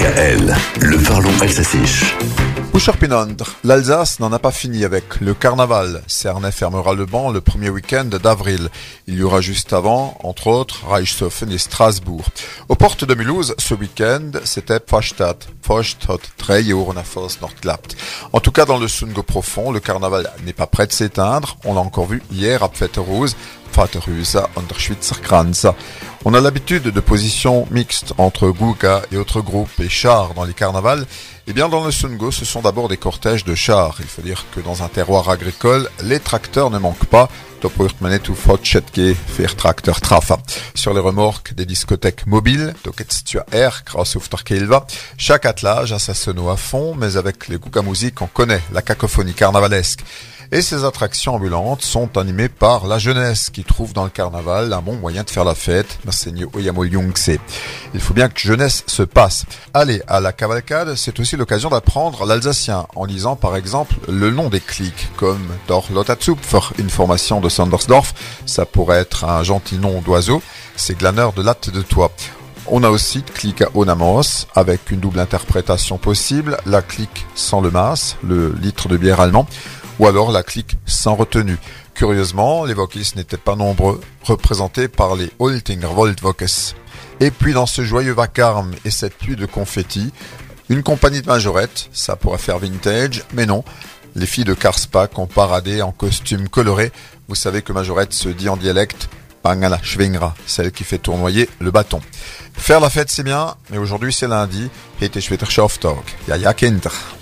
DKL, le parlons alsacien. Pinondre, l'Alsace n'en a pas fini avec le carnaval. Cernay fermera le banc le premier week-end d'avril. Il y aura juste avant, entre autres, Reichshofen et Strasbourg. Aux portes de Mulhouse, ce week-end, c'était Pfstadt. Pfstadt, Nordklapt. En tout cas, dans le Sungo profond, le carnaval n'est pas prêt de s'éteindre. On l'a encore vu hier à On a l'habitude de positions mixtes entre Guga et autres groupes et chars dans les carnavals. Eh bien, dans le Sungo, ce sont d'abord des cortèges de chars. Il faut dire que dans un terroir agricole, les tracteurs ne manquent pas. Sur les remorques des discothèques mobiles, chaque attelage a sa sono à fond, mais avec les Guga musique, on connaît la cacophonie carnavalesque. Et ces attractions ambulantes sont animées par la jeunesse qui trouve dans le carnaval un bon moyen de faire la fête. Il faut bien que jeunesse se passe. Aller à la cavalcade, c'est aussi l'occasion d'apprendre l'alsacien en lisant par exemple le nom des clics comme Dorlotatzupfer, une formation de Sandersdorf. Ça pourrait être un gentil nom d'oiseau. C'est glaneur de latte de toit. On a aussi clic à Onamos avec une double interprétation possible, la clique sans le mas, le litre de bière allemand, ou alors la clique sans retenue. Curieusement, les Vokis n'étaient pas nombreux, représentés par les Voltvokes. Et puis dans ce joyeux vacarme et cette pluie de confettis, une compagnie de majorettes, ça pourrait faire vintage, mais non. Les filles de Karspak ont paradé en costume coloré. Vous savez que majorette se dit en dialecte Pangala Schwingra, celle qui fait tournoyer le bâton. Faire la fête c'est bien, mais aujourd'hui c'est lundi. Wieder Schafttag. Ja, ja, Kinder.